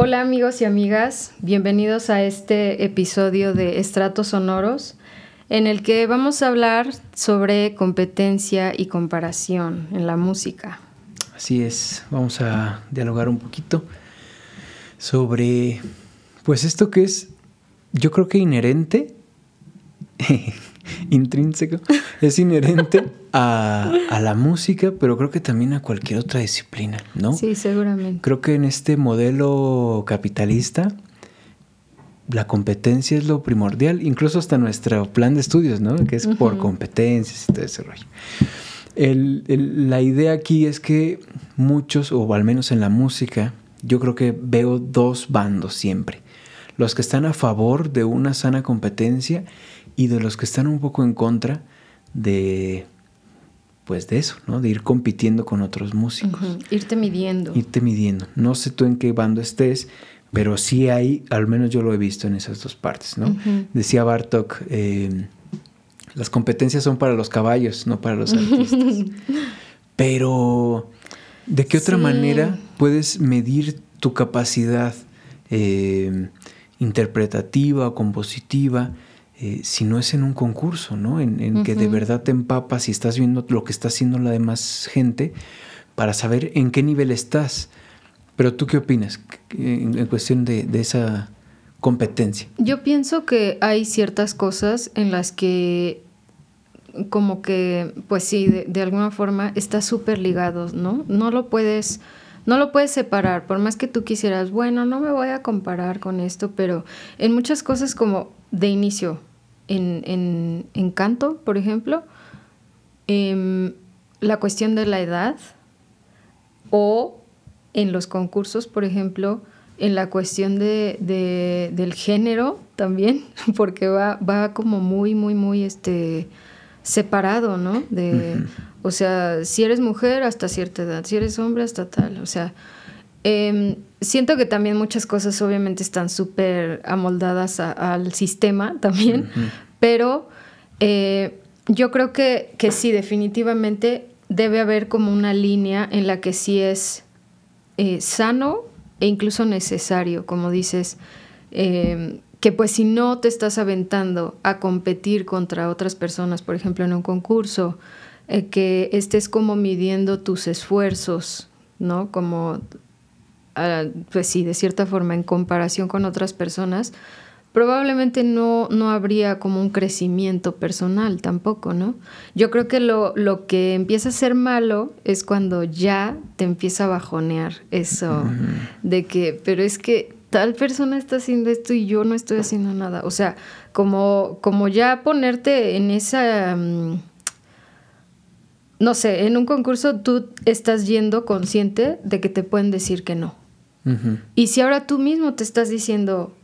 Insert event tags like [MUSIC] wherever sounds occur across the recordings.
Hola amigos y amigas, bienvenidos a este episodio de Estratos Sonoros en el que vamos a hablar sobre competencia y comparación en la música. Así es, vamos a dialogar un poquito sobre pues esto que es yo creo que inherente [LAUGHS] intrínseco, es inherente a, la música, pero creo que también a cualquier otra disciplina, ¿no? Sí, seguramente. Creo que en este modelo capitalista, la competencia es lo primordial, incluso hasta nuestro plan de estudios, ¿no? Que es por competencias y todo ese rollo. la idea aquí es que muchos, o al menos en la música, yo creo que veo dos bandos siempre. Los que están a favor de una sana competencia y de los que están un poco en contra de pues de eso, ¿no? De ir compitiendo con otros músicos. Irte midiendo. Irte midiendo. No sé tú en qué bando estés, pero sí hay, al menos yo lo he visto en esas dos partes, ¿no? Decía Bartok, eh, las competencias son para los caballos, no para los artistas. [LAUGHS] pero, ¿de qué otra manera puedes medir tu capacidad eh, interpretativa o compositiva? Eh, si no es en un concurso, ¿no? En, que de verdad te empapas y estás viendo lo que está haciendo la demás gente para saber en qué nivel estás. Pero tú qué opinas en, cuestión de, esa competencia? Yo pienso que hay ciertas cosas en las que como que, pues sí, de, alguna forma está súper ligado, ¿no? No lo puedes... No lo puedes separar, por más que tú quisieras, bueno, no me voy a comparar con esto, pero en muchas cosas como de inicio, en, en, canto, por ejemplo, em, la cuestión de la edad o en los concursos, por ejemplo, en la cuestión de, del género también, [LAUGHS] porque va, va como muy, muy, muy este, separado, ¿no? De, O sea, si eres mujer hasta cierta edad, si eres hombre hasta tal, o sea, em, siento que también muchas cosas obviamente están súper amoldadas al sistema también, pero eh, yo creo que, que, sí, definitivamente debe haber como una línea en la que sí es eh, sano e incluso necesario, como dices, eh, que pues si no te estás aventando a competir contra otras personas, por ejemplo en un concurso, que estés como midiendo tus esfuerzos, ¿no? Como pues sí, de cierta forma, en comparación con otras personas, probablemente no, no habría como un crecimiento personal tampoco, ¿no? Yo creo que lo, lo que empieza a ser malo es cuando ya te empieza a bajonear eso de que, pero es que tal persona está haciendo esto y yo no estoy haciendo nada. O sea, como, como ya ponerte en esa... Mm, no sé, en un concurso tú estás yendo consciente de que te pueden decir que no. Y si ahora tú mismo te estás diciendo,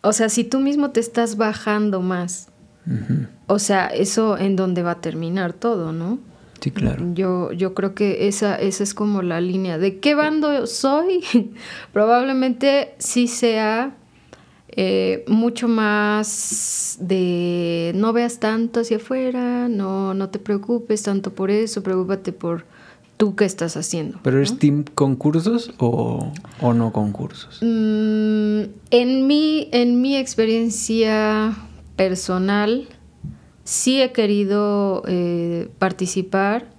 o sea, si tú mismo te estás bajando más, o sea, eso en dónde va a terminar todo, ¿no? Sí, claro. Yo, yo creo que esa, esa es como la línea. ¿De qué bando soy? [LAUGHS] Probablemente sí sea eh, mucho más de no veas tanto hacia afuera, no, no te preocupes tanto por eso, preocúpate por tú qué estás haciendo. ¿Pero es team concursos o, o no concursos? Mm, en, mi, en mi experiencia personal, sí he querido eh, participar,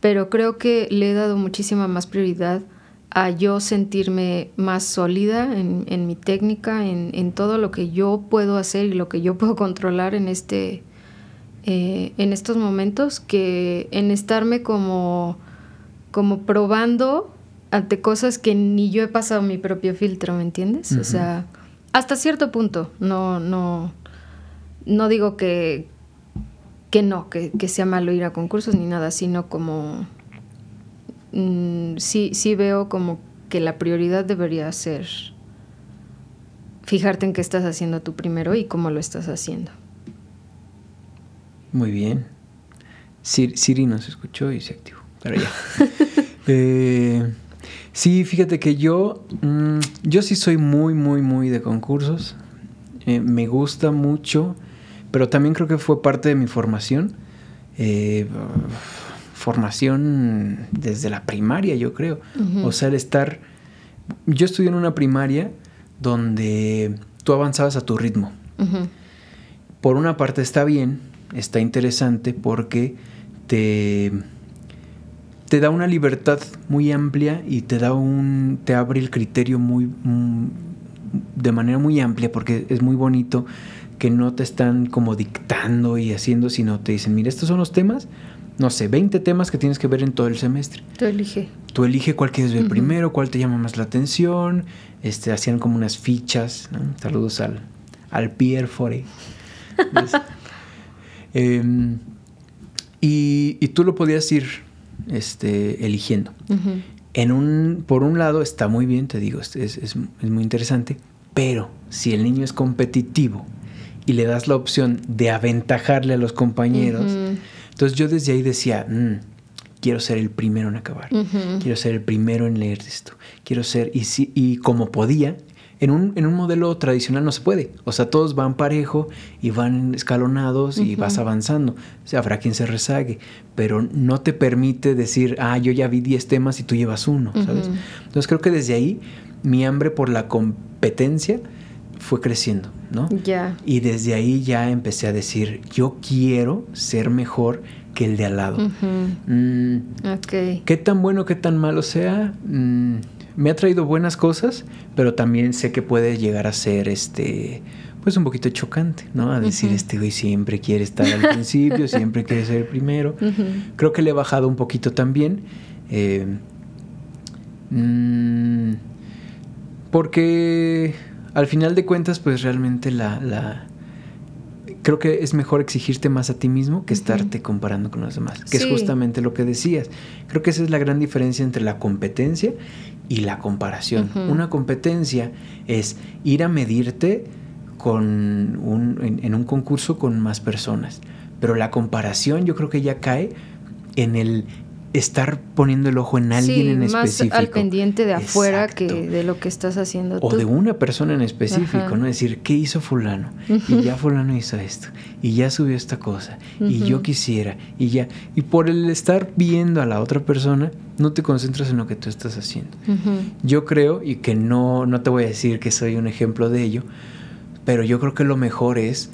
pero creo que le he dado muchísima más prioridad a yo sentirme más sólida en, en mi técnica, en, en, todo lo que yo puedo hacer y lo que yo [LAUGHS] puedo controlar en este eh, en estos momentos que en estarme como como probando ante cosas que ni yo he pasado mi propio filtro, ¿me entiendes? O sea, hasta cierto punto, no, no, no digo que, que no, que, sea malo ir a concursos ni nada, sino como mm, sí, sí veo como que la prioridad debería ser fijarte en qué estás haciendo tú primero y cómo lo estás haciendo. Muy bien. Siri nos escuchó y se activó. Pero ya. [LAUGHS] Eh, sí, fíjate que yo, mm, yo sí soy muy, muy, muy de concursos. Eh, me gusta mucho, pero también creo que fue parte de mi formación. Eh, formación desde la primaria, yo creo. O sea, el estar yo estudié en una primaria donde tú avanzabas a tu ritmo. Por una parte está bien, está interesante porque te, te da una libertad muy amplia y te da un te abre el criterio muy mm, de manera muy amplia porque es muy bonito que no te están como dictando y haciendo, sino te dicen, mira, estos son los temas, no sé, 20 temas que tienes que ver en todo el semestre. Tú elige. Tú elige cuál quieres ver primero, cuál te llama más la atención. Este, hacían como unas fichas. Saludos al, al Pierre Fore. [LAUGHS] Em, y, y, tú lo podías ir este, eligiendo. en un, por un lado está muy bien, te digo, es, es, es, muy interesante, pero si el niño es competitivo y le das la opción de aventajarle a los compañeros, entonces yo desde ahí decía, mm, quiero ser el primero en acabar, quiero ser el primero en leer esto, quiero ser, y, si, y como podía, en un, en un, modelo tradicional no se puede. O sea, todos van parejo y van escalonados y vas avanzando. O sea, habrá quien se rezague, pero no te permite decir, ah, yo ya vi 10 temas y tú llevas uno, ¿sabes? Entonces creo que desde ahí mi hambre por la competencia fue creciendo, ¿no? Ya. Y desde ahí ya empecé a decir, yo quiero ser mejor que el de al lado. Mm, ¿Qué tan bueno, qué tan malo sea? Mm, me ha traído buenas cosas, pero también sé que puede llegar a ser este pues un poquito chocante, ¿no? A decir, este güey siempre quiere estar al principio, [LAUGHS] siempre quiere ser el primero. Creo que le he bajado un poquito también. Eh, mm, porque al final de cuentas, pues realmente la, la, creo que es mejor exigirte más a ti mismo que estarte comparando con los demás, que es justamente lo que decías. Creo que esa es la gran diferencia entre la competencia y la comparación. Una competencia es ir a medirte con un, en, un concurso con más personas, pero la comparación yo creo que ya cae en el estar poniendo el ojo en alguien en específico. Más al pendiente de afuera que de lo que estás haciendo o de una persona en específico, ¿no? Decir, ¿qué hizo fulano? Y ya fulano hizo esto, y ya subió esta cosa, y yo quisiera, y ya. Y por el estar viendo a la otra persona, no te concentras en lo que tú estás haciendo. Yo creo, y que no, no te voy a decir que soy un ejemplo de ello, pero yo creo que lo mejor es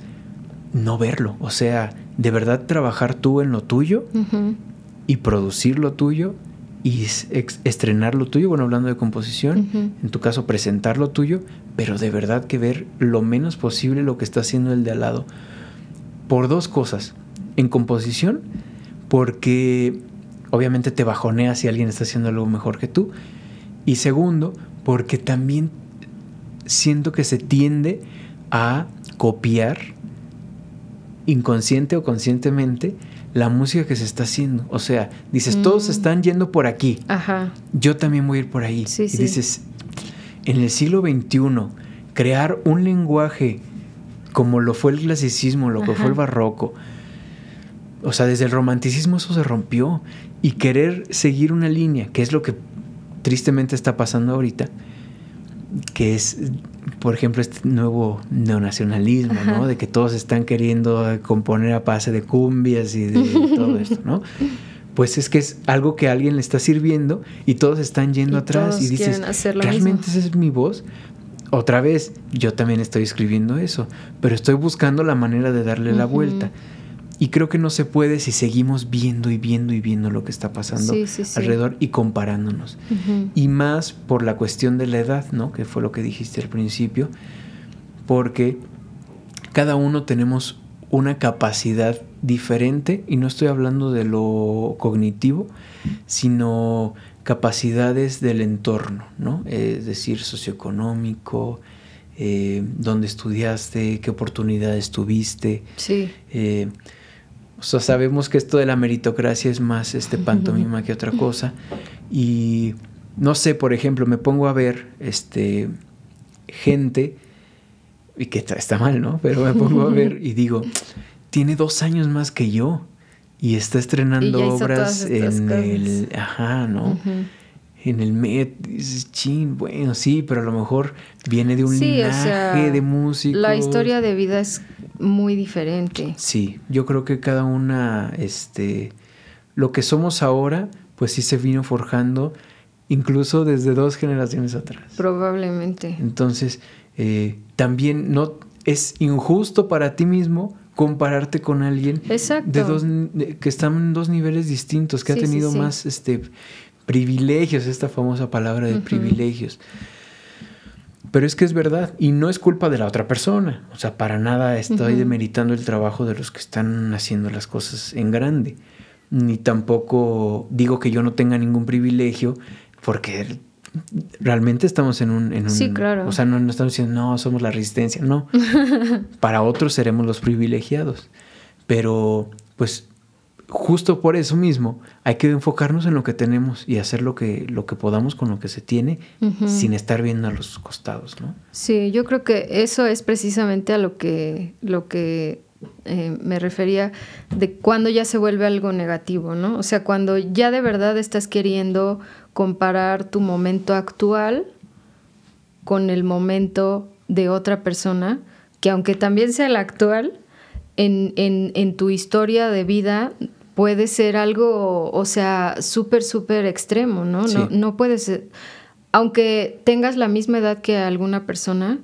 no verlo. O sea, de verdad trabajar tú en lo tuyo y producir lo tuyo y estrenar lo tuyo, bueno, hablando de composición, en tu caso presentar lo tuyo, pero de verdad que ver lo menos posible lo que está haciendo el de al lado. Por dos cosas. En composición, porque obviamente te bajonea si alguien está haciendo algo mejor que tú. Y segundo, porque también siento que se tiende a copiar inconsciente o conscientemente la música que se está haciendo. O sea, dices, todos mm. están yendo por aquí. Ajá. Yo también voy a ir por ahí. y dices, en el siglo XXI, crear un lenguaje como lo fue el clasicismo, lo que fue el barroco. O sea, desde el romanticismo eso se rompió. Y querer seguir una línea, que es lo que tristemente está pasando ahorita, que es por ejemplo, este nuevo neonacionalismo, ¿no? De que todos están queriendo componer a base de cumbias y de todo [LAUGHS] esto, ¿no? Pues es que es algo que a alguien le está sirviendo y todos están yendo atrás y dices, ¿realmente esa es mi voz? Otra vez, yo también estoy escribiendo eso, pero estoy buscando la manera de darle la vuelta. Y creo que no se puede si seguimos viendo y viendo y viendo lo que está pasando alrededor y comparándonos. Y más por la cuestión de la edad, ¿no? Que fue lo que dijiste al principio. Porque cada uno tenemos una capacidad diferente, y no estoy hablando de lo cognitivo, sino capacidades del entorno, ¿no? Es decir, socioeconómico, eh, dónde estudiaste, qué oportunidades tuviste. Sí. Eh, o sea, sabemos que esto de la meritocracia es más este pantomima que otra cosa. Y no sé, por ejemplo, me pongo a ver este gente, y que está, mal, ¿no? Pero me pongo a ver y digo, tiene dos años más que yo. Y está estrenando obras en el. Ajá, ¿no? En el Met, dices, chin, bueno, sí, pero a lo mejor viene de un linaje de músicos. La historia de vida es muy diferente. Sí, yo creo que cada una, este, lo que somos ahora, pues sí se vino forjando incluso desde dos generaciones atrás. Probablemente. Entonces, eh, también no es injusto para ti mismo compararte con alguien de dos que están en dos niveles distintos, que ha tenido más este privilegios, esta famosa palabra de privilegios. Pero es que es verdad y no es culpa de la otra persona. O sea, para nada estoy demeritando el trabajo de los que están haciendo las cosas en grande. Ni tampoco digo que yo no tenga ningún privilegio porque realmente estamos en un... En sí, claro. O sea, no, no, estamos diciendo, no, somos la resistencia. No. [LAUGHS] para otros seremos los privilegiados. Pero, pues, justo por eso mismo hay que enfocarnos en lo que tenemos y hacer lo que, lo que podamos con lo que se tiene sin estar viendo a los costados, ¿no? Sí, yo creo que eso es precisamente a lo que, lo que eh, me refería de cuando ya se vuelve algo negativo, ¿no? O sea, cuando ya de verdad estás queriendo comparar tu momento actual con el momento de otra persona, que aunque también sea el actual, en, en, en tu historia de vida puede ser algo, o sea, súper, súper extremo, ¿no? No, no puede ser, aunque tengas la misma edad que alguna persona,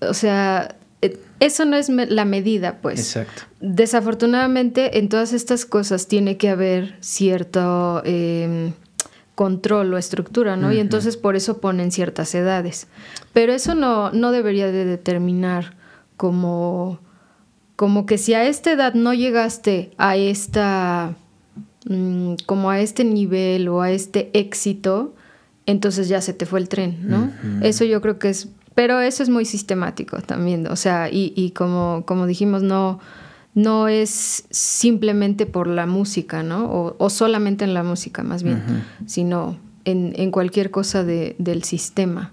o sea, eh, eso no es la medida, pues. Exacto. Desafortunadamente, en todas estas cosas tiene que haber cierto em, control o estructura, ¿no? Y entonces por eso ponen ciertas edades. Pero eso no, no debería de determinar como como que si a esta edad no llegaste a esta, mm, como a este nivel o a este éxito, entonces ya se te fue el tren, ¿no? Eso yo creo que es, pero eso es muy sistemático también, o sea, y, y como, como dijimos, no, no es simplemente por la música, ¿no? O, solamente en la música, más bien, sino en, en, cualquier cosa de, del sistema.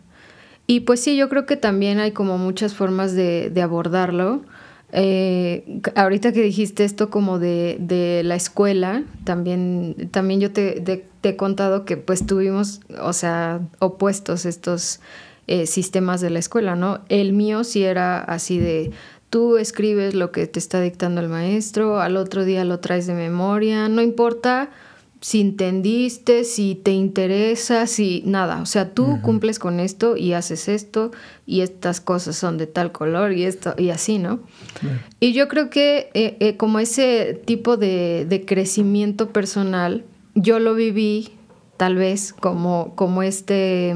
Y pues sí, yo creo que también hay como muchas formas de, de abordarlo. Eh, ahorita que dijiste esto como de, de la escuela, también, también yo te, he contado que pues tuvimos, o sea, opuestos estos eh, sistemas de la escuela, ¿no? El mío sí era así de, tú escribes lo que te está dictando el maestro, al otro día lo traes de memoria, no importa si entendiste, si te interesa, si nada, o sea, tú cumples con esto y haces esto y estas cosas son de tal color y esto y así, ¿no? Y yo creo que eh, eh, como ese tipo de, de, crecimiento personal, yo lo viví tal vez como, como este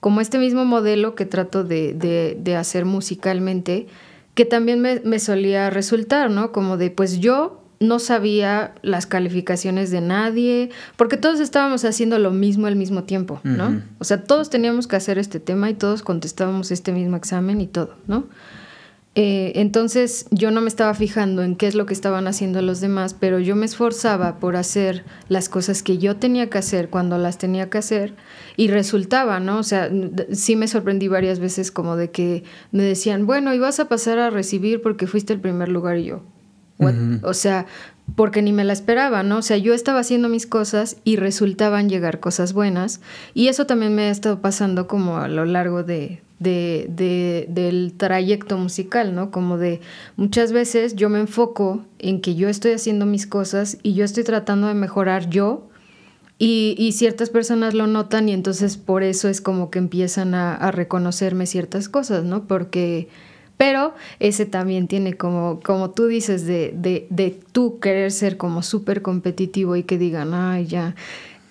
como este mismo modelo que trato de, de, de hacer musicalmente, que también me, me solía resultar, ¿no? Como de, pues yo no sabía las calificaciones de nadie, porque todos estábamos haciendo lo mismo al mismo tiempo, ¿no? O sea, todos teníamos que hacer este tema y todos contestábamos este mismo examen y todo, ¿no? Eh, entonces yo no me estaba fijando en qué es lo que estaban haciendo los demás, pero yo me esforzaba por hacer las cosas que yo tenía que hacer cuando las tenía que hacer y resultaba, ¿no? O sea, sí me sorprendí varias veces como de que me decían, bueno, y vas a pasar a recibir porque fuiste el primer lugar y yo, o sea, porque ni me la esperaba, ¿no? O sea, yo estaba haciendo mis cosas y resultaban llegar cosas buenas. Y eso también me ha estado pasando como a lo largo de, de, del trayecto musical, ¿no? Como de muchas veces yo me enfoco en que yo estoy haciendo mis cosas y yo estoy tratando de mejorar yo. Y, y ciertas personas lo notan y entonces por eso es como que empiezan a, a reconocerme ciertas cosas, ¿no? Porque pero ese también tiene como, como tú dices, de, de, de tú querer ser como súper competitivo y que digan, ay, ya.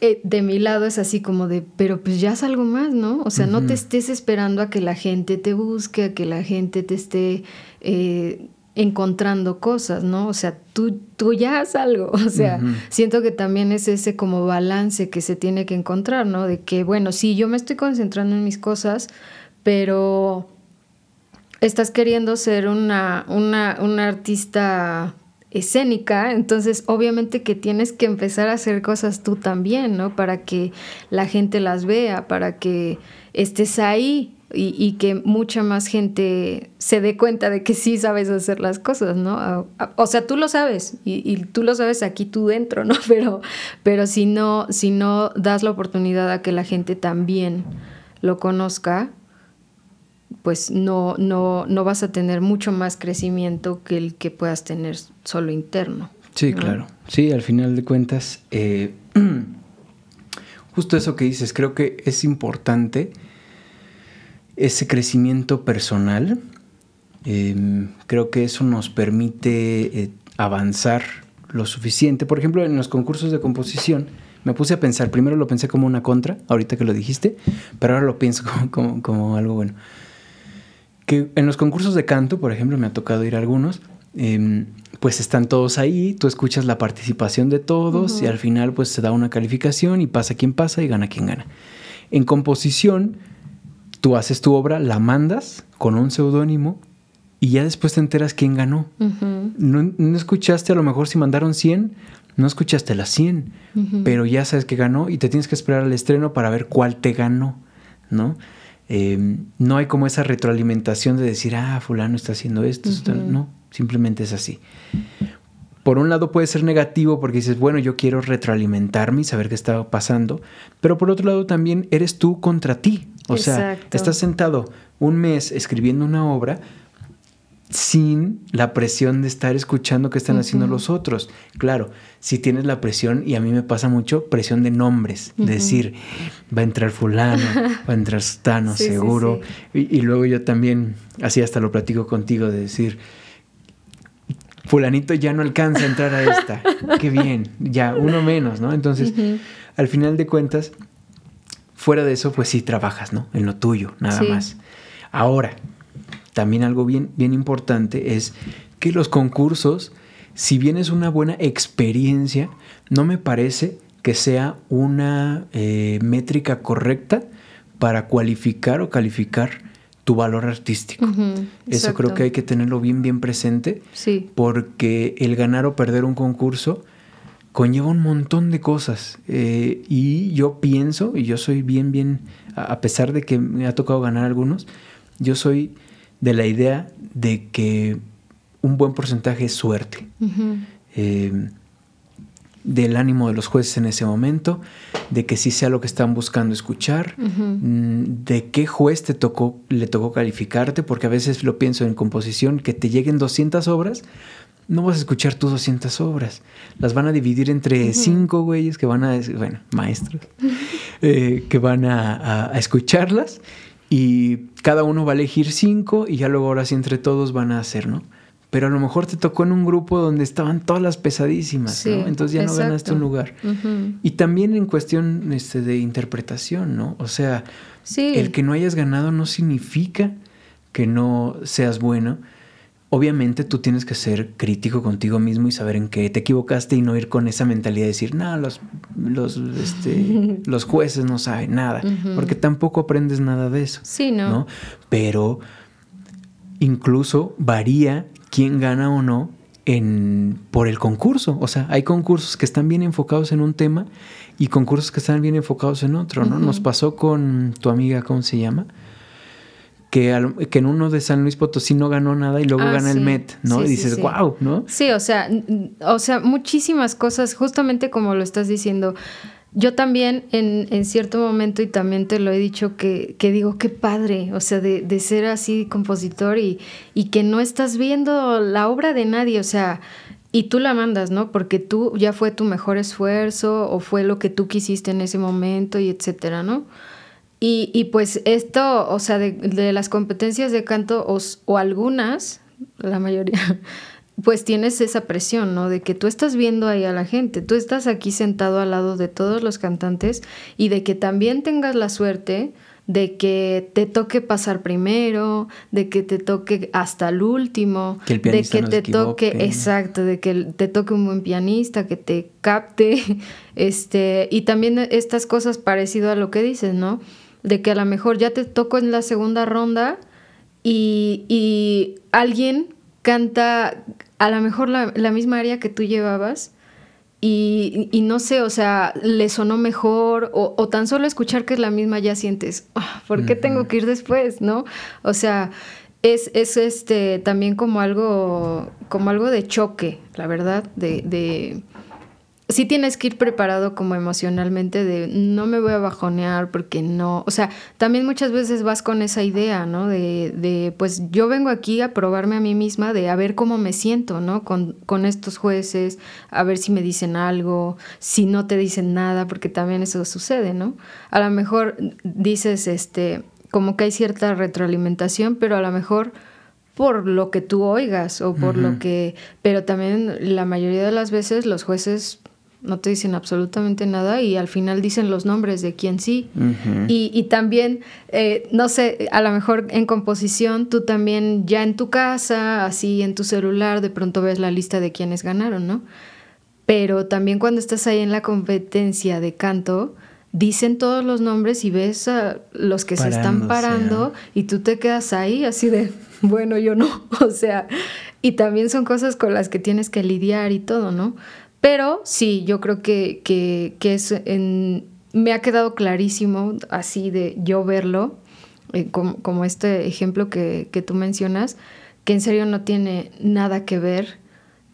Eh, de mi lado es así como de, pero pues ya es algo más, ¿no? O sea, no te estés esperando a que la gente te busque, a que la gente te esté eh, encontrando cosas, ¿no? O sea, tú, tú ya haz algo. [LAUGHS] O sea, siento que también es ese como balance que se tiene que encontrar, ¿no? De que, bueno, sí, yo me estoy concentrando en mis cosas, pero estás queriendo ser una, una, una artista escénica, entonces obviamente que tienes que empezar a hacer cosas tú también, ¿no? Para que la gente las vea, para que estés ahí y, que mucha más gente se dé cuenta de que sí sabes hacer las cosas, ¿no? O sea, tú lo sabes y, y, tú lo sabes aquí tú dentro, ¿no? [LAUGHS] Pero, pero si no, si no das la oportunidad a que la gente también lo conozca, pues no, no, no vas a tener mucho más crecimiento que el que puedas tener solo interno. Sí, claro. Sí, al final de cuentas, eh, [CLEARS THROAT] justo eso que dices, creo que es importante ese crecimiento personal. Em, creo que eso nos permite eh, avanzar lo suficiente. Por ejemplo, en los concursos de composición, me puse a pensar, primero lo pensé como una contra, ahorita que lo dijiste, pero ahora lo pienso [LAUGHS] como, algo bueno. Que en los concursos de canto, por ejemplo, me ha tocado ir a algunos, em, pues están todos ahí, tú escuchas la participación de todos y al final pues se da una calificación y pasa quien pasa y gana quien gana. En composición, tú haces tu obra, la mandas con un seudónimo y ya después te enteras quién ganó. no, escuchaste a lo mejor si mandaron 100, no escuchaste las 100, pero ya sabes que ganó y te tienes que esperar al estreno para ver cuál te ganó, ¿no? Eh, no hay como esa retroalimentación de decir, ah, fulano está haciendo esto, no, simplemente es así. Por un lado puede ser negativo porque dices, bueno, yo quiero retroalimentarme y saber qué está pasando, pero por otro lado también eres tú contra ti. O sea, estás sentado un mes escribiendo una obra, sin la presión de estar escuchando qué están haciendo los otros. Claro, si tienes la presión, y a mí me pasa mucho, presión de nombres, decir, va a entrar fulano, va a entrar stano, [LAUGHS] seguro. y, luego yo también, así hasta lo platico contigo, de decir, fulanito ya no alcanza a entrar a esta, [LAUGHS] qué bien, ya uno menos, ¿no? Entonces, al final de cuentas, fuera de eso, pues sí trabajas, ¿no? En lo tuyo, nada más. Ahora, también algo bien, bien importante es que los concursos, si bien es una buena experiencia, no me parece que sea una eh, métrica correcta para cualificar o calificar tu valor artístico. Eso creo que hay que tenerlo bien, bien presente. Sí. Porque el ganar o perder un concurso conlleva un montón de cosas. Eh, y yo pienso, y yo soy bien, bien, a pesar de que me ha tocado ganar algunos, yo soy de la idea de que un buen porcentaje es suerte. Eh, del ánimo de los jueces en ese momento, de que sí sea lo que están buscando escuchar, mm, de qué juez te tocó, le tocó calificarte, porque a veces lo pienso en composición, que te lleguen 200 obras, no vas a escuchar tus 200 obras, las van a dividir entre cinco güeyes que van a, bueno, maestros, eh, que van a escucharlas y cada uno va a elegir cinco y ya luego ahora sí entre todos van a hacer, ¿no? Pero a lo mejor te tocó en un grupo donde estaban todas las pesadísimas, ¿no? Entonces ya no ganaste un lugar. Y también en cuestión este, de interpretación, ¿no? O sea, el que no hayas ganado no significa que no seas bueno obviamente tú tienes que ser crítico contigo mismo y saber en qué te equivocaste y no ir con esa mentalidad de decir, no, los, los, este, [LAUGHS] los jueces no saben nada, porque tampoco aprendes nada de eso. Sí, ¿no? Pero incluso varía quién gana o no en, por el concurso. O sea, hay concursos que están bien enfocados en un tema y concursos que están bien enfocados en otro, ¿no? Nos pasó con tu amiga, ¿cómo se llama? Que, en uno de San Luis Potosí no ganó nada y luego ah, gana el Met, ¿no? y dices, wow, ¿no? Sí, o sea, o sea, muchísimas cosas, justamente como lo estás diciendo. Yo también en, en cierto momento, y también te lo he dicho, que, que digo, qué padre, o sea, de, de ser así compositor y, y que no estás viendo la obra de nadie, o sea, y tú la mandas, ¿no? Porque tú ya fue tu mejor esfuerzo o fue lo que tú quisiste en ese momento y etcétera, ¿no? Y, y pues esto, o sea, de, las competencias de canto o, algunas, la mayoría, [LAUGHS] pues tienes esa presión, ¿no? De que tú estás viendo ahí a la gente, tú estás aquí sentado al lado de todos los cantantes y de que también tengas la suerte de que te toque pasar primero, de que te toque hasta el último, de que te toque, exacto, de que te toque un buen pianista, que te capte, [LAUGHS] este, y también estas cosas parecido a lo que dices, ¿no? De que a lo mejor ya te tocó en la segunda ronda y, alguien canta a lo mejor la, misma área que tú llevabas y, no sé, o sea, le sonó mejor o, tan solo escuchar que es la misma ya sientes, ah, ¿por qué tengo que ir después? ¿No? O sea, es, es este también como algo, como algo de choque, la verdad, de sí tienes que ir preparado como emocionalmente de no me voy a bajonear porque no, o sea, también muchas veces vas con esa idea, ¿no? De, de pues yo vengo aquí a probarme a mí misma de a ver cómo me siento, ¿no? Con, con estos jueces, a ver si me dicen algo, si no te dicen nada, porque también eso sucede, ¿no? A lo mejor dices, este, como que hay cierta retroalimentación, pero a lo mejor por lo que tú oigas o por lo que... Pero también la mayoría de las veces los jueces no te dicen absolutamente nada y al final dicen los nombres de quién sí. y, y, también, eh, no sé, a lo mejor en composición tú también ya en tu casa, así en tu celular, de pronto ves la lista de quienes ganaron, ¿no? Pero también cuando estás ahí en la competencia de canto, dicen todos los nombres y ves a los que se están parando y tú te quedas ahí así de, [LAUGHS] bueno, yo no, [LAUGHS] o sea, y también son cosas con las que tienes que lidiar y todo, ¿no? Pero sí, yo creo que, que, es en, me ha quedado clarísimo así de yo verlo, eh, como, este ejemplo que, que tú mencionas, que en serio no tiene nada que ver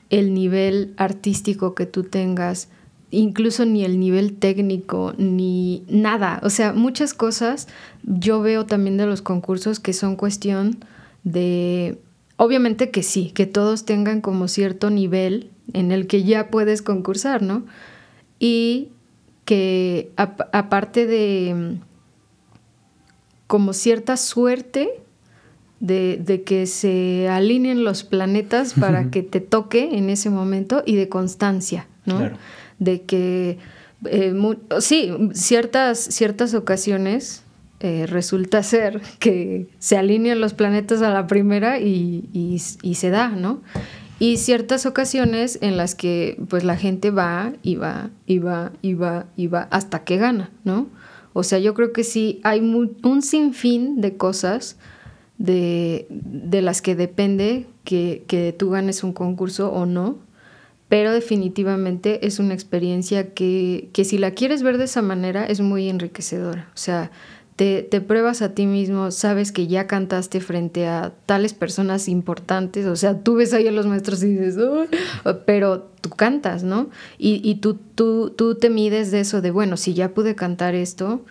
el nivel artístico que tú tengas, incluso ni el nivel técnico, ni nada. O sea, muchas cosas yo veo también de los concursos que son cuestión de, obviamente que sí, que todos tengan como cierto nivel en el que ya puedes concursar, ¿no? Y que aparte de mm, como cierta suerte de, que se alineen los planetas [LAUGHS] para que te toque en ese momento y de constancia, ¿no? De que, eh, sí, ciertas, ciertas ocasiones eh, resulta [LAUGHS] ser que se alinean los planetas a la primera y, y, se da, ¿no? Y ciertas ocasiones en las que pues la gente va y va y va y va y va hasta que gana, ¿no? O sea, yo creo que sí hay un sinfín de cosas de, de las que depende que, que, tú ganes un concurso o no, pero definitivamente es una experiencia que, que si la quieres ver de esa manera es muy enriquecedora. O sea, te, pruebas a ti mismo, sabes que ya cantaste frente a tales personas importantes, o sea, tú ves ahí a los maestros y dices, pero tú cantas, ¿no? Y, y tú, tú, tú te mides de eso, de, bueno, si ya pude cantar esto,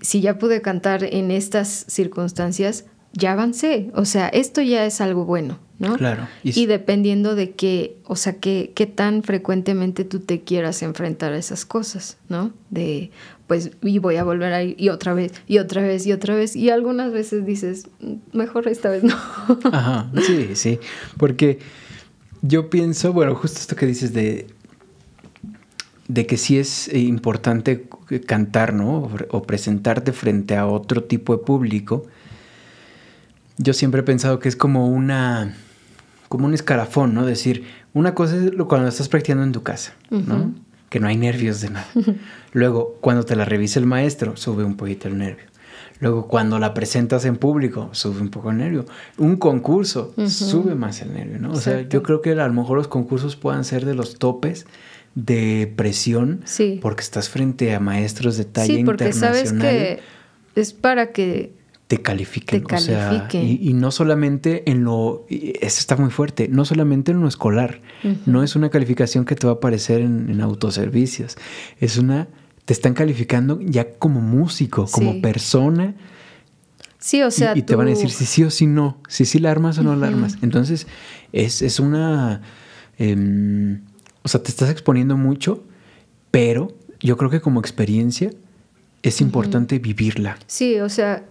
si ya pude cantar en estas circunstancias, ya avancé, o sea, esto ya es algo bueno, ¿no? Claro. Y, dependiendo de qué, o sea, qué, qué tan frecuentemente tú te quieras enfrentar a esas cosas, ¿no? De, pues, y voy a volver a ir, y otra vez, y otra vez, y otra vez, y algunas veces dices, mejor esta vez no. [LAUGHS] Ajá, sí, sí, porque yo pienso, bueno, justo esto que dices de, de que sí es importante cantar, ¿no? O presentarte frente a otro tipo de público, yo siempre he pensado que es como una como un escalafón, ¿no? Decir, una cosa es cuando estás practicando en tu casa, ¿no? Que no hay nervios de nada. Luego, cuando te la revisa el maestro, sube un poquito el nervio. Luego, cuando la presentas en público, sube un poco el nervio. Un concurso, sube más el nervio, ¿no? O sea, yo creo que a lo mejor los concursos puedan ser de los topes de presión sí. porque estás frente a maestros de talla sí, porque sabes que es para que te califiquen. O sea, y, no solamente en lo, eso está muy fuerte, no solamente en lo escolar, no es una calificación que te va a aparecer en, autoservicios, es una, te están calificando ya como músico, como persona. Sí, o sea. Y, te van a decir si sí o si no, si sí la armas o no la armas. Entonces, es, es una. Em, o sea, te estás exponiendo mucho, pero yo creo que como experiencia es importante vivirla. Sí, o sea,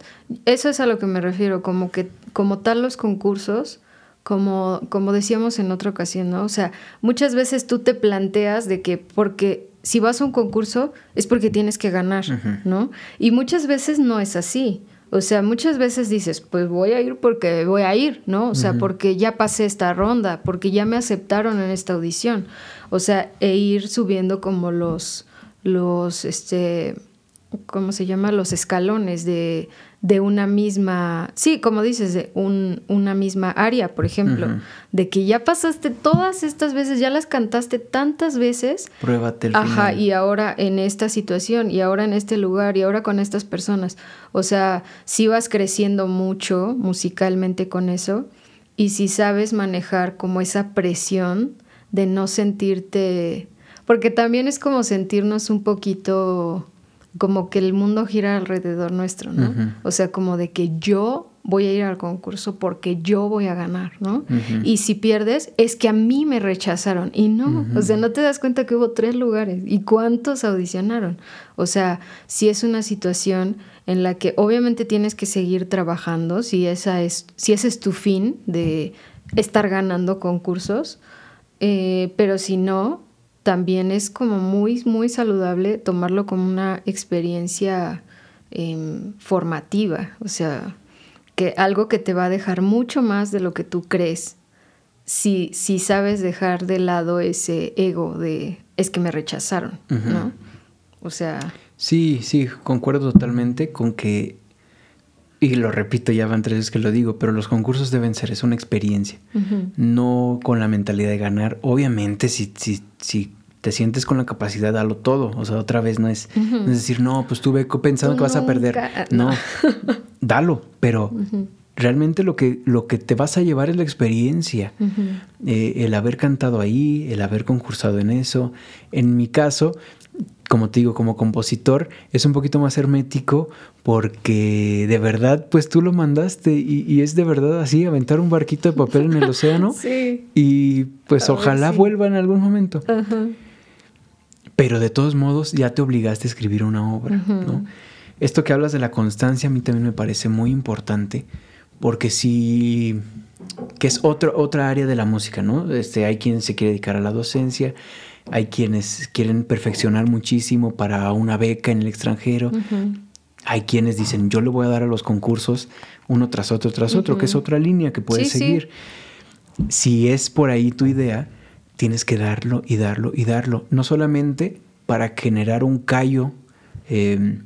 eso es a lo que me refiero, como que como tal los concursos, como, como decíamos en otra ocasión, ¿no? O sea, muchas veces tú te planteas de que porque si vas a un concurso es porque tienes que ganar, ¿no? Y muchas veces no es así. O sea, muchas veces dices, pues voy a ir porque voy a ir, ¿no? O sea, porque ya pasé esta ronda, porque ya me aceptaron en esta audición. O sea, e ir subiendo como los, los, este, ¿cómo se llama? Los escalones de, de una misma, sí, como dices, de un, una misma área, por ejemplo, de que ya pasaste todas estas veces, ya las cantaste tantas veces. Pruébate el Ajá, y ahora en esta situación, y ahora en este lugar, y ahora con estas personas. O sea, si vas creciendo mucho musicalmente con eso, y si sabes manejar como esa presión de no sentirte porque también es como sentirnos un poquito como que el mundo gira alrededor nuestro, ¿no? O sea, como de que yo voy a ir al concurso porque yo voy a ganar, ¿no? Y si pierdes, es que a mí me rechazaron. Y no, o sea, no te das cuenta que hubo tres lugares y cuántos audicionaron. O sea, si es una situación en la que obviamente tienes que seguir trabajando, si, esa es, si ese es tu fin de estar ganando concursos, eh, pero si no, también es como muy, muy saludable tomarlo como una experiencia em, formativa, o sea, que algo que te va a dejar mucho más de lo que tú crees, si, si sabes dejar de lado ese ego de es que me rechazaron, ¿no? O sea... Sí, sí, concuerdo totalmente con que, y lo repito, ya van tres veces que lo digo, pero los concursos deben ser, es una experiencia, no con la mentalidad de ganar. Obviamente, si, si, si te sientes con la capacidad, dalo todo. O sea, otra vez no es, decir, no, pues tuve pensando que vas a perder. No, [LAUGHS] dalo, pero realmente lo que, lo que te vas a llevar es la experiencia. Eh, el haber cantado ahí, el haber concursado en eso. En mi caso, como te digo, como compositor, es un poquito más hermético porque de verdad, pues tú lo mandaste y, es de verdad así, aventar un barquito de papel en el [LAUGHS] océano sí. y pues ojalá vuelva en algún momento. Ajá. Pero de todos modos ya te obligaste a escribir una obra, ¿no? Esto que hablas de la constancia a mí también me parece muy importante porque sí que es otro, otra área de la música, ¿no? Este, hay quien se quiere dedicar a la docencia, hay quienes quieren perfeccionar muchísimo para una beca en el extranjero, hay quienes dicen yo le voy a dar a los concursos uno tras otro tras otro, que es otra línea que puedes seguir. Si es por ahí tu idea, tienes que darlo y darlo y darlo. No solamente para generar un callo em,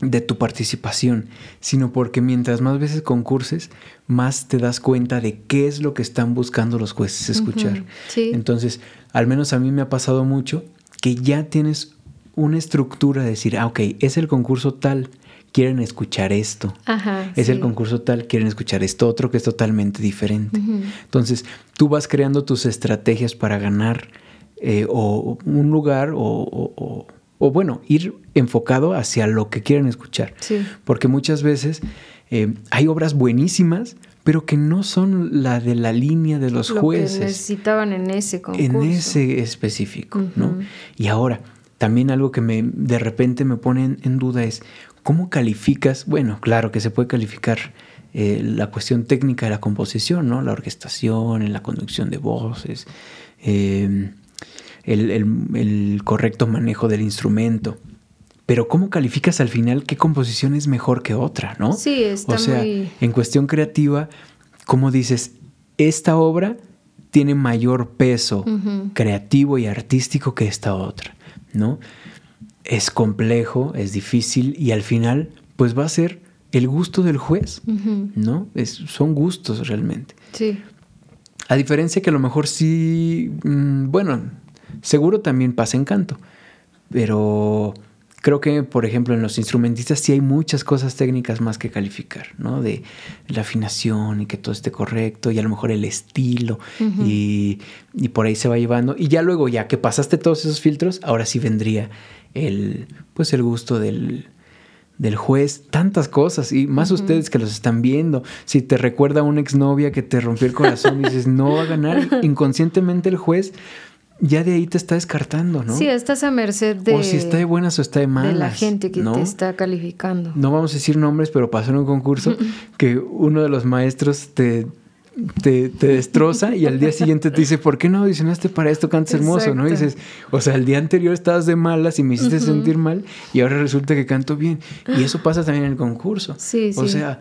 de tu participación, sino porque mientras más veces concurses, más te das cuenta de qué es lo que están buscando los jueces escuchar. Entonces, al menos a mí me ha pasado mucho que ya tienes una estructura de decir, ah, ok, es el concurso tal, quieren escuchar esto. es el concurso tal, quieren escuchar esto otro que es totalmente diferente. Entonces, tú vas creando tus estrategias para ganar eh, o un lugar o, bueno, ir enfocado hacia lo que quieren escuchar. Porque muchas veces eh, hay obras buenísimas, pero que no son la de la línea de los jueces. Que necesitaban en ese concurso. En ese específico, ¿no? Y ahora, también algo que me de repente me pone en duda es ¿Cómo calificas? Bueno, claro que se puede calificar eh, la cuestión técnica de la composición, ¿no? La orquestación, la conducción de voces, em, el, correcto manejo del instrumento. Pero ¿cómo calificas al final qué composición es mejor que otra, no? Sí, está O sea, en cuestión creativa, ¿cómo dices, esta obra tiene mayor peso creativo y artístico que esta otra, ¿no? Es complejo, es difícil y al final pues va a ser el gusto del juez, ¿no? Es, son gustos realmente. Sí. A diferencia que a lo mejor sí, mm, bueno, seguro también pasa en canto, pero creo que, por ejemplo, en los instrumentistas sí hay muchas cosas técnicas más que calificar, ¿no? De la afinación y que todo esté correcto y a lo mejor el estilo y, y, por ahí se va llevando. Y ya luego, ya que pasaste todos esos filtros, ahora sí vendría el, pues el gusto del, del juez, tantas cosas, y más ustedes que los están viendo. Si te recuerda a una exnovia que te rompió el corazón y dices, no va a ganar, [LAUGHS] inconscientemente el juez ya de ahí te está descartando, ¿no? Sí, estás a merced de... O si está de buenas o está de malas. De la gente que te está calificando. No vamos a decir nombres, pero pasó en un concurso [LAUGHS] que uno de los maestros te te, destroza y al día siguiente te dice, ¿por qué no audicionaste para esto? Cantas hermoso, ¿no? Y dices, o sea, el día anterior estabas de malas y me hiciste sentir mal y ahora resulta que canto bien. Y eso pasa también en el concurso. Sí, o sea,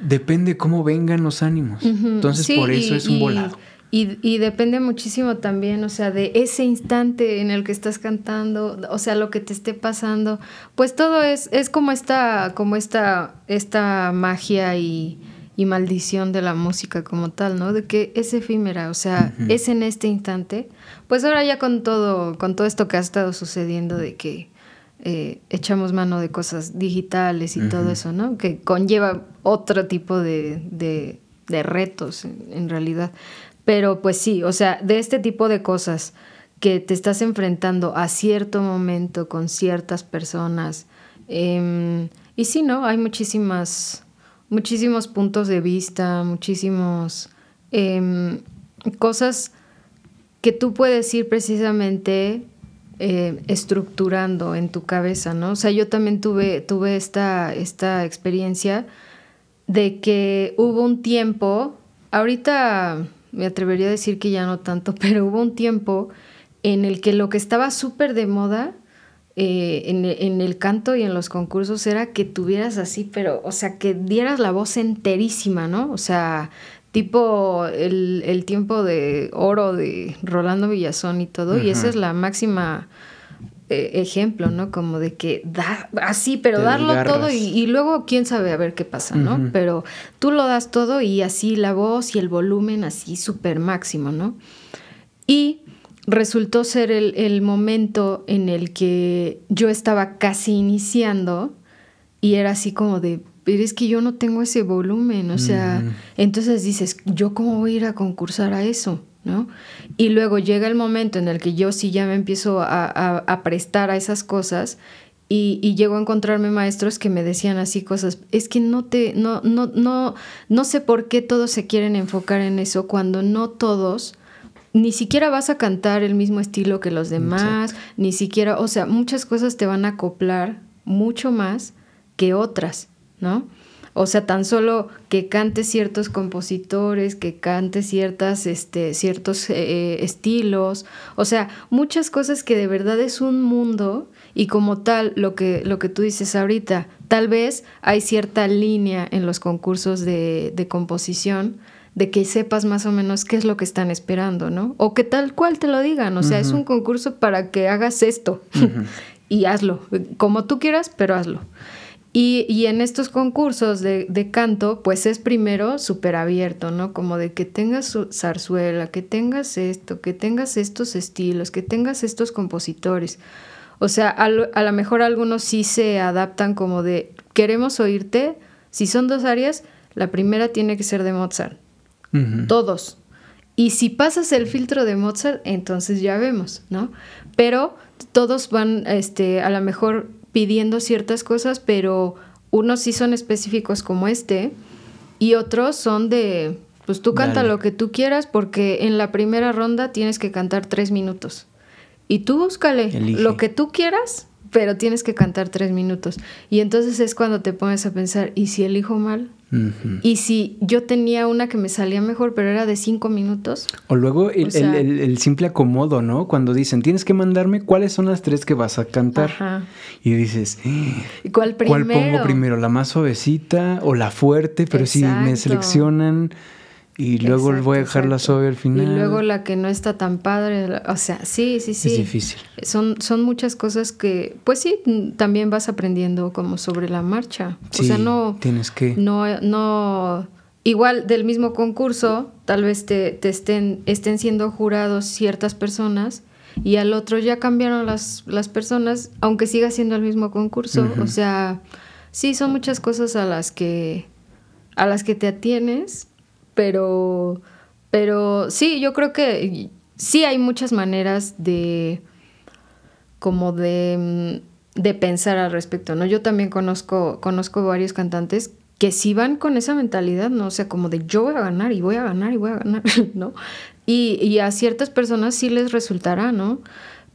depende cómo vengan los ánimos. Entonces, por eso es un volado. Y, y, depende muchísimo también, o sea, de ese instante en el que estás cantando, o sea, lo que te esté pasando. Pues todo es, es como esta, como esta, esta magia y y maldición de la música como tal, ¿no? De que es efímera, o sea, es en este instante. Pues ahora ya con todo, con todo esto que ha estado sucediendo de que eh, echamos mano de cosas digitales y todo eso, ¿no? Que conlleva otro tipo de, de, retos en, realidad. Pero pues sí, o sea, de este tipo de cosas que te estás enfrentando a cierto momento con ciertas personas. Em, y sí, ¿no? Hay muchísimas, muchísimos puntos de vista, muchísimos em, cosas que tú puedes ir precisamente eh, estructurando en tu cabeza, ¿no? O sea, yo también tuve, tuve esta, esta experiencia de que hubo un tiempo, ahorita me atrevería a decir que ya no tanto, [LAUGHS] pero hubo un tiempo en el que lo que estaba súper de moda eh, en, el canto y en los concursos era que tuvieras así, pero, o sea, que dieras la voz enterísima, ¿no? O sea, tipo el, tiempo de oro de Rolando Villazón y todo, y esa es la máxima eh, ejemplo, ¿no? Como de que da así, pero darlo todo y, luego quién sabe a ver qué pasa, ¿no? Pero tú lo das todo y así la voz y el volumen así súper máximo, ¿no? Y resultó ser el, momento en el que yo estaba casi iniciando y era así como de, pero es que yo no tengo ese volumen, o sea, entonces dices, ¿yo cómo voy a ir a concursar a eso? ¿no? Y luego llega el momento en el que yo sí ya me empiezo a, prestar a esas cosas y, y, llego a encontrarme maestros que me decían así cosas, es que no te, no, no, no, no sé por qué todos se quieren enfocar en eso cuando no todos ni siquiera vas a cantar el mismo estilo que los demás, ni siquiera, o sea, muchas cosas te van a acoplar mucho más que otras, ¿no? O sea, tan solo que cante ciertos compositores, que cante ciertas, este, ciertos eh, estilos, o sea, muchas cosas que de verdad es un mundo y como tal, lo que, lo que tú dices ahorita, tal vez hay cierta línea en los concursos de, de composición de que sepas más o menos qué es lo que están esperando, ¿no? O que tal cual te lo digan, o sea, es un concurso para que hagas esto [LAUGHS] y hazlo, como tú quieras, pero hazlo. Y, en estos concursos de, canto, pues es primero súper abierto, ¿no? Como de que tengas zarzuela, que tengas esto, que tengas estos estilos, que tengas estos compositores. O sea, a lo mejor algunos sí se adaptan como de, queremos oírte, si son dos áreas, la primera tiene que ser de Mozart, todos. Y si pasas el filtro de Mozart, entonces ya vemos, ¿no? Pero todos van, este, a lo mejor pidiendo ciertas cosas, pero unos sí son específicos como este y otros son de, pues tú canta lo que tú quieras porque en la primera ronda tienes que cantar tres minutos. Y tú búscale lo que tú quieras, pero tienes que cantar tres minutos. Y entonces es cuando te pones a pensar, ¿y si elijo mal? Y si yo tenía una que me salía mejor, pero era de cinco minutos. O luego el, simple acomodo, ¿no? Cuando dicen, tienes que mandarme cuáles son las tres que vas a cantar. Y dices, ¿cuál primero? ¿Cuál pongo primero? ¿La más suavecita o la fuerte? Pero si me seleccionan y luego voy a dejar la suave al final. Y luego la que no está tan padre. O sea, sí, sí, sí. Es difícil. Son, son muchas cosas que, pues sí, también vas aprendiendo como sobre la marcha. o sea, no. Tienes que. No, no. Igual del mismo concurso, tal vez te, te estén, estén siendo jurados ciertas personas y al otro ya cambiaron las, las personas, aunque siga siendo el mismo concurso. O sea, sí, son muchas cosas a las que a las que te atienes pero, pero sí, yo creo que sí hay muchas maneras de como de, de pensar al respecto, ¿no? Yo también conozco, conozco varios cantantes que sí van con esa mentalidad, ¿no? O sea, como de yo voy a ganar y voy a ganar y voy a ganar, [LAUGHS] ¿no? Y, y a ciertas personas sí les resultará, ¿no?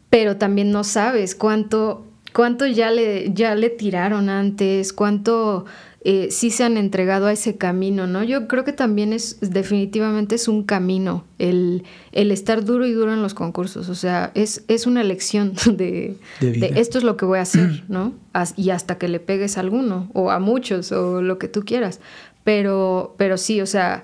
Pero también no sabes cuánto, cuánto ya le, ya le tiraron antes, cuánto eh, sí se han entregado a ese camino, ¿no? Yo creo que también es, definitivamente es un camino el, el estar duro y duro en los concursos, o sea, es, es una elección [LAUGHS] de, de, esto es lo que voy a hacer, [CLEARS THROAT] ¿no? y hasta que le pegues a alguno, o a muchos, o lo que tú quieras, pero, pero sí, o sea,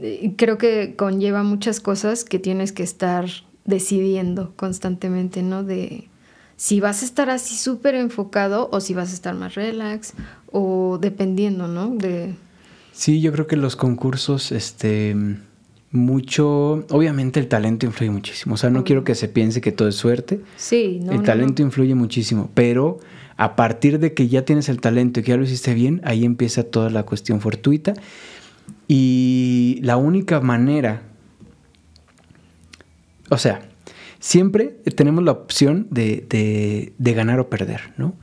eh, creo que conlleva muchas cosas que tienes que estar decidiendo constantemente, ¿no? De si vas a estar así súper enfocado o si vas a estar más relax o dependiendo, ¿no? De... Sí, yo creo que los concursos, este, mucho, obviamente el talento influye muchísimo, o sea, no quiero que se piense que todo es suerte. Sí, no. El talento influye muchísimo, pero a partir de que ya tienes el talento y que ya lo hiciste bien, ahí empieza toda la cuestión fortuita. Y la única manera, o sea, siempre tenemos la opción de, de, ganar o perder, ¿no?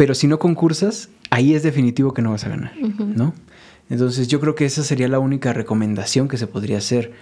Pero si no concursas, ahí es definitivo que no vas a ganar, ¿no? Entonces yo creo que esa sería la única recomendación que se podría hacer.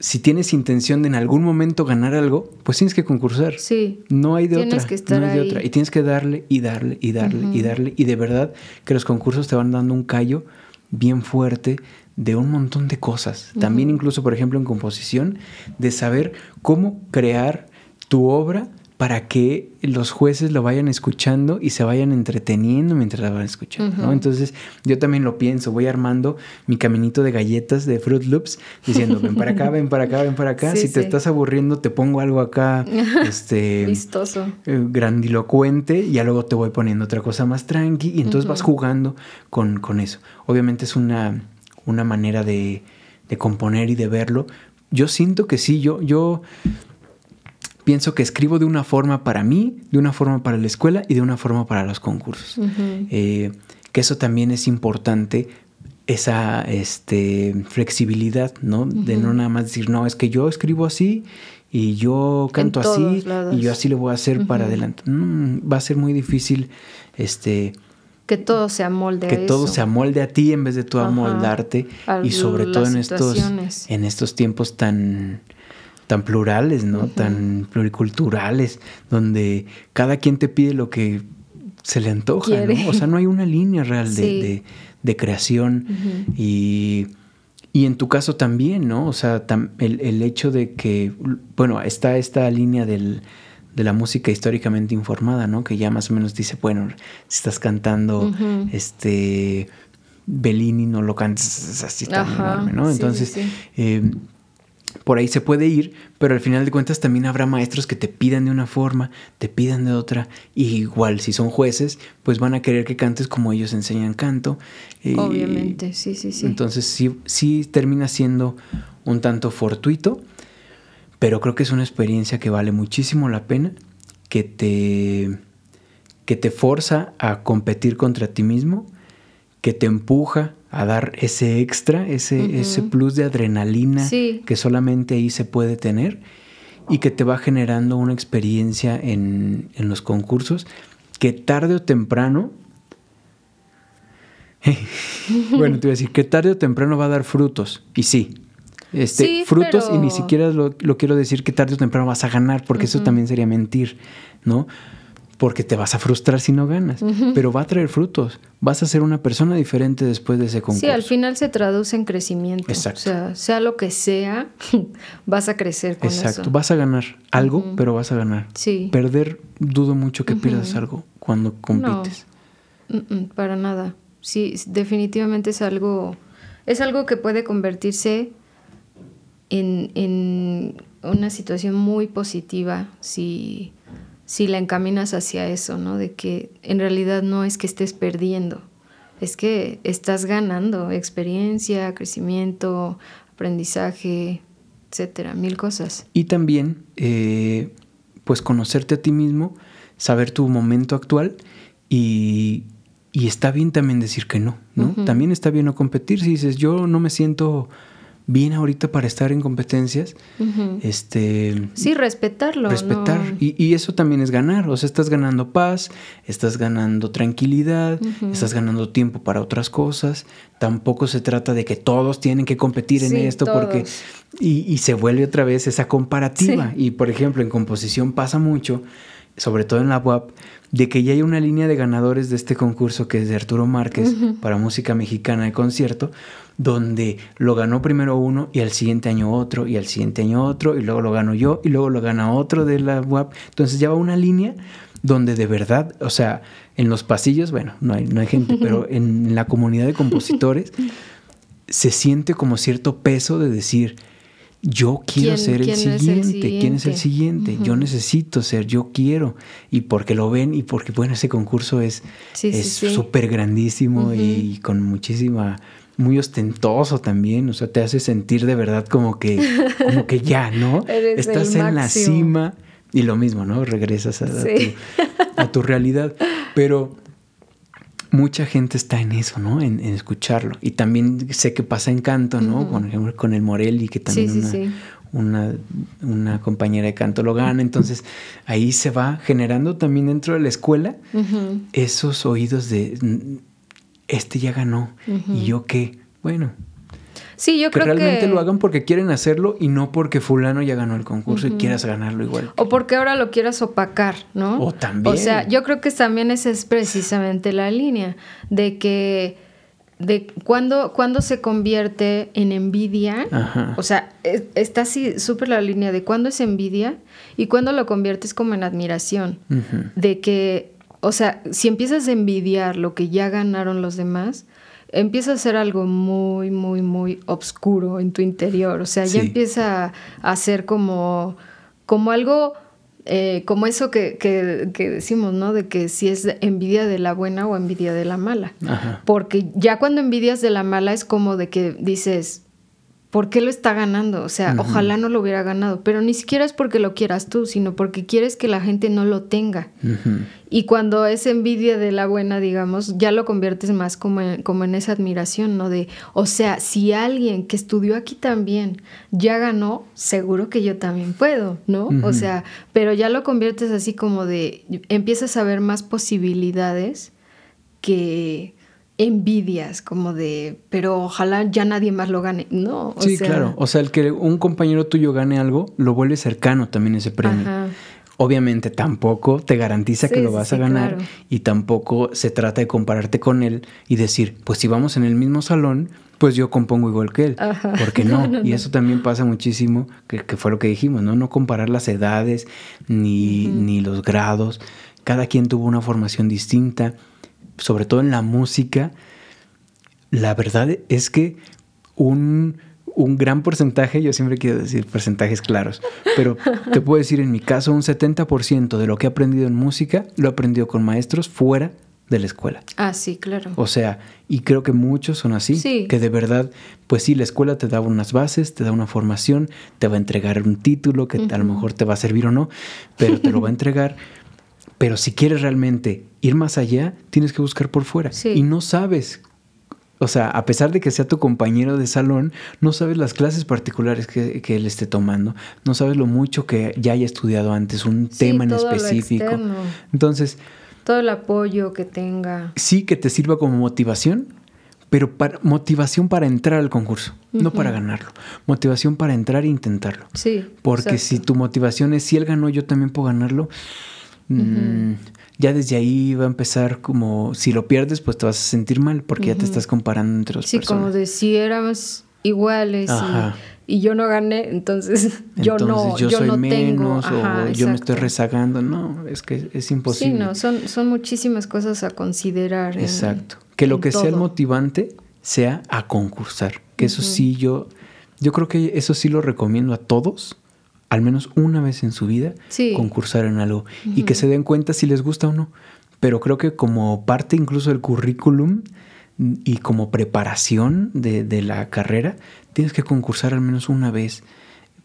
Si tienes intención de en algún momento ganar algo, pues tienes que concursar. Sí. No hay de otra. Que estar no hay de otra. Y tienes que darle y darle y darle y darle. Y de verdad que los concursos te van dando un callo bien fuerte de un montón de cosas. También incluso, por ejemplo, en composición, de saber cómo crear tu obra para que los jueces lo vayan escuchando y se vayan entreteniendo mientras la van escuchando, ¿no? Entonces, yo también lo pienso, voy armando mi caminito de galletas de Fruit Loops, diciendo, ven para acá, ven para acá, ven para acá. si te estás aburriendo, te pongo algo acá, [LAUGHS] este... Vistoso. Eh, grandilocuente, y ya luego te voy poniendo otra cosa más tranqui, y entonces vas jugando con, con eso. Obviamente es una una manera de, componer y de verlo. Yo siento que sí, yo, yo pienso que escribo de una forma para mí, de una forma para la escuela y de una forma para los concursos. Eh, que eso también es importante, esa este, flexibilidad, ¿no? De no nada más decir, no, es que yo escribo así y yo canto así y yo así lo voy a hacer para adelante. Mm, va a ser muy difícil este, que todo se amolde que a todo se amolde a ti en vez de tú amoldarte y sobre todo en estos en estos tiempos tan tan plurales no tan pluriculturales donde cada quien te pide lo que se le antoja ¿no? o sea no hay una línea real de, de, creación. Y y en tu caso también, ¿no? O sea, el, el hecho de que, bueno, está esta línea del, de la música históricamente informada, ¿no? Que ya más o menos dice, bueno, si estás cantando este Bellini, no lo cantes así tan enorme, ¿no? Entonces, eh, por ahí se puede ir, pero al final de cuentas también habrá maestros que te pidan de una forma, te pidan de otra, y igual si son jueces, pues van a querer que cantes como ellos enseñan canto. Eh, Obviamente, sí, sí, sí. Entonces sí, sí termina siendo un tanto fortuito, pero creo que es una experiencia que vale muchísimo la pena, que te, que te forza a competir contra ti mismo, que te empuja a dar ese extra, ese, ese plus de adrenalina que solamente ahí se puede tener y que te va generando una experiencia en, en los concursos que tarde o temprano [LAUGHS] bueno, te voy a decir que tarde o temprano va a dar frutos. Y sí, este, frutos y ni siquiera lo, quiero decir que tarde o temprano vas a ganar, porque eso también sería mentir, ¿no? Porque te vas a frustrar si no ganas, pero va a traer frutos, vas a ser una persona diferente después de ese concurso. Sí, al final se traduce en crecimiento. Exacto. O sea, sea lo que sea, [LAUGHS] vas a crecer con Exacto, vas a ganar algo, pero vas a ganar. Sí. Perder, dudo mucho que pierdas algo cuando compites. No, para nada. Sí, definitivamente es algo, es algo que puede convertirse en, una situación muy positiva si, si la encaminas hacia eso, ¿no? De que en realidad no es que estés perdiendo, es que estás ganando experiencia, crecimiento, aprendizaje, etcétera, mil cosas. Y también, eh, pues conocerte a ti mismo, saber tu momento actual y, está bien también decir que no, ¿no? También está bien no competir si dices, yo no me siento bien ahorita para estar en competencias. este, sí, respetarlo. Respetar. Y, eso también es ganar. O sea, estás ganando paz, estás ganando tranquilidad, estás ganando tiempo para otras cosas. Tampoco se trata de que todos tienen que competir en esto porque... Y, se vuelve otra vez esa comparativa. Y por ejemplo, en composición pasa mucho, sobre todo en la web, de que ya hay una línea de ganadores de este concurso que es de Arturo Márquez para música mexicana de concierto, donde lo ganó primero uno y al siguiente año otro y al siguiente año otro y luego lo gano yo y luego lo gana otro de la web. Entonces ya va una línea donde de verdad, o sea, en los pasillos, bueno, no hay, no hay gente, [LAUGHS] pero en la comunidad de compositores [LAUGHS] se siente como cierto peso de decir, yo quiero ser el siguiente. ¿Quién es el siguiente? Yo necesito ser, yo quiero. Y porque lo ven y porque, bueno, ese concurso es súper grandísimo y con muchísima muy ostentoso también, o sea, te hace sentir de verdad como que, como que ya, ¿no? [LAUGHS] Estás en la cima y lo mismo, ¿no? Regresas a, a, tu, realidad. Pero mucha gente está en eso, ¿no? En, escucharlo. Y también sé que pasa en canto, ¿no? Por ejemplo, con el Morelli, que también una, una, compañera de canto lo gana, entonces ahí se va generando también dentro de la escuela esos oídos de, este ya ganó, ¿y yo qué? Bueno, Sí, yo que creo realmente lo hagan porque quieren hacerlo y no porque fulano ya ganó el concurso y quieras ganarlo igual. O porque ahora lo quieras opacar, ¿no? O también. O sea, yo creo que también esa es precisamente la línea de que de cuando, cuando se convierte en envidia, o sea, está así súper la línea de cuándo es envidia y cuándo lo conviertes como en admiración, de que, o sea, si empiezas a envidiar lo que ya ganaron los demás, empieza a ser algo muy, muy, muy oscuro en tu interior. O sea, ya empieza a ser como, como algo, eh, como eso que, que, que, decimos, ¿no? De que si es envidia de la buena o envidia de la mala. Porque ya cuando envidias de la mala es como de que dices, ¿por qué lo está ganando? O sea, ojalá no lo hubiera ganado, pero ni siquiera es porque lo quieras tú, sino porque quieres que la gente no lo tenga. Y cuando es envidia de la buena, digamos, ya lo conviertes más como en, como en esa admiración, ¿no? De, o sea, si alguien que estudió aquí también ya ganó, seguro que yo también puedo, ¿no? O sea, pero ya lo conviertes así como de, empiezas a ver más posibilidades que envidias, como de, pero ojalá ya nadie más lo gane. No, sí, claro. O sea, el que un compañero tuyo gane algo, lo vuelve cercano también ese premio. Obviamente tampoco te garantiza que lo vas a ganar y tampoco se trata de compararte con él y decir, pues si vamos en el mismo salón, pues yo compongo igual que él. Porque [LAUGHS] no, y eso también pasa muchísimo, que, fue lo que dijimos, ¿no? No comparar las edades ni, ni los grados. Cada quien tuvo una formación distinta sobre todo en la música, la verdad es que un, gran porcentaje, yo siempre quiero decir porcentajes claros, pero te puedo decir en mi caso un 70% de lo que he aprendido en música lo he aprendido con maestros fuera de la escuela. Ah, sí, claro. O sea, y creo que muchos son así, que de verdad, pues sí, la escuela te da unas bases, te da una formación, te va a entregar un título que a lo mejor te va a servir o no, pero te lo va a entregar. Pero si quieres realmente ir más allá, tienes que buscar por fuera. Y no sabes. O sea, a pesar de que sea tu compañero de salón, no sabes las clases particulares que, él esté tomando, no sabes lo mucho que ya haya estudiado antes, un tema en específico. Entonces... Todo el apoyo que tenga. Sí, que te sirva como motivación, pero para, motivación para entrar al concurso, no para ganarlo. Motivación para entrar e intentarlo. Sí. Porque si tu motivación es si él ganó, yo también puedo ganarlo, Mm, ya desde ahí va a empezar como, si lo pierdes, pues te vas a sentir mal porque ya te estás comparando entre los Sí, como de si éramos iguales y, yo no gané, entonces [LAUGHS] yo no, yo, soy menos o yo me estoy rezagando. No, es que es imposible. Sí, no, son, son muchísimas cosas a considerar. Exacto. que lo que sea el motivante sea a concursar. Que eso sí yo, yo creo que eso sí lo recomiendo a todos al menos una vez en su vida concursar en algo y que se den cuenta si les gusta o no. Pero creo que como parte incluso del currículum y como preparación de, la carrera, tienes que concursar al menos una vez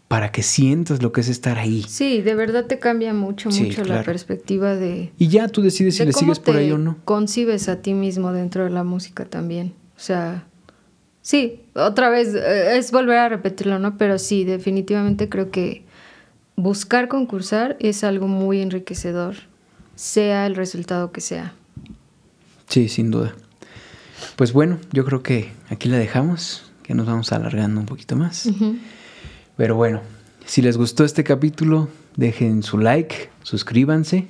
para que sientas lo que es estar ahí. Sí, de verdad te cambia mucho, mucho la perspectiva de... Y ya tú decides si le sigues por ahí o no. concibes a ti mismo dentro de la música también. O sea, sí, otra vez, eh, es volver a repetirlo, ¿no? Pero sí, definitivamente creo que buscar concursar es algo muy enriquecedor, sea el resultado que sea. Sí, sin duda. Pues bueno, yo creo que aquí la dejamos, que nos vamos alargando un poquito más. Pero bueno, si les gustó este capítulo, dejen su like, suscríbanse,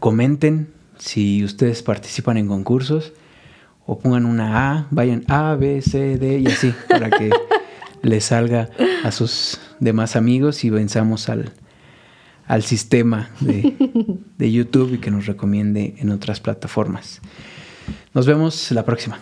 comenten si ustedes participan en concursos o pongan una A, vayan A, B, C, D y así para que [LAUGHS] les salga a sus demás amigos y venzamos al, al sistema de, de [LAUGHS] YouTube y que nos recomiende en otras plataformas. Nos vemos la próxima.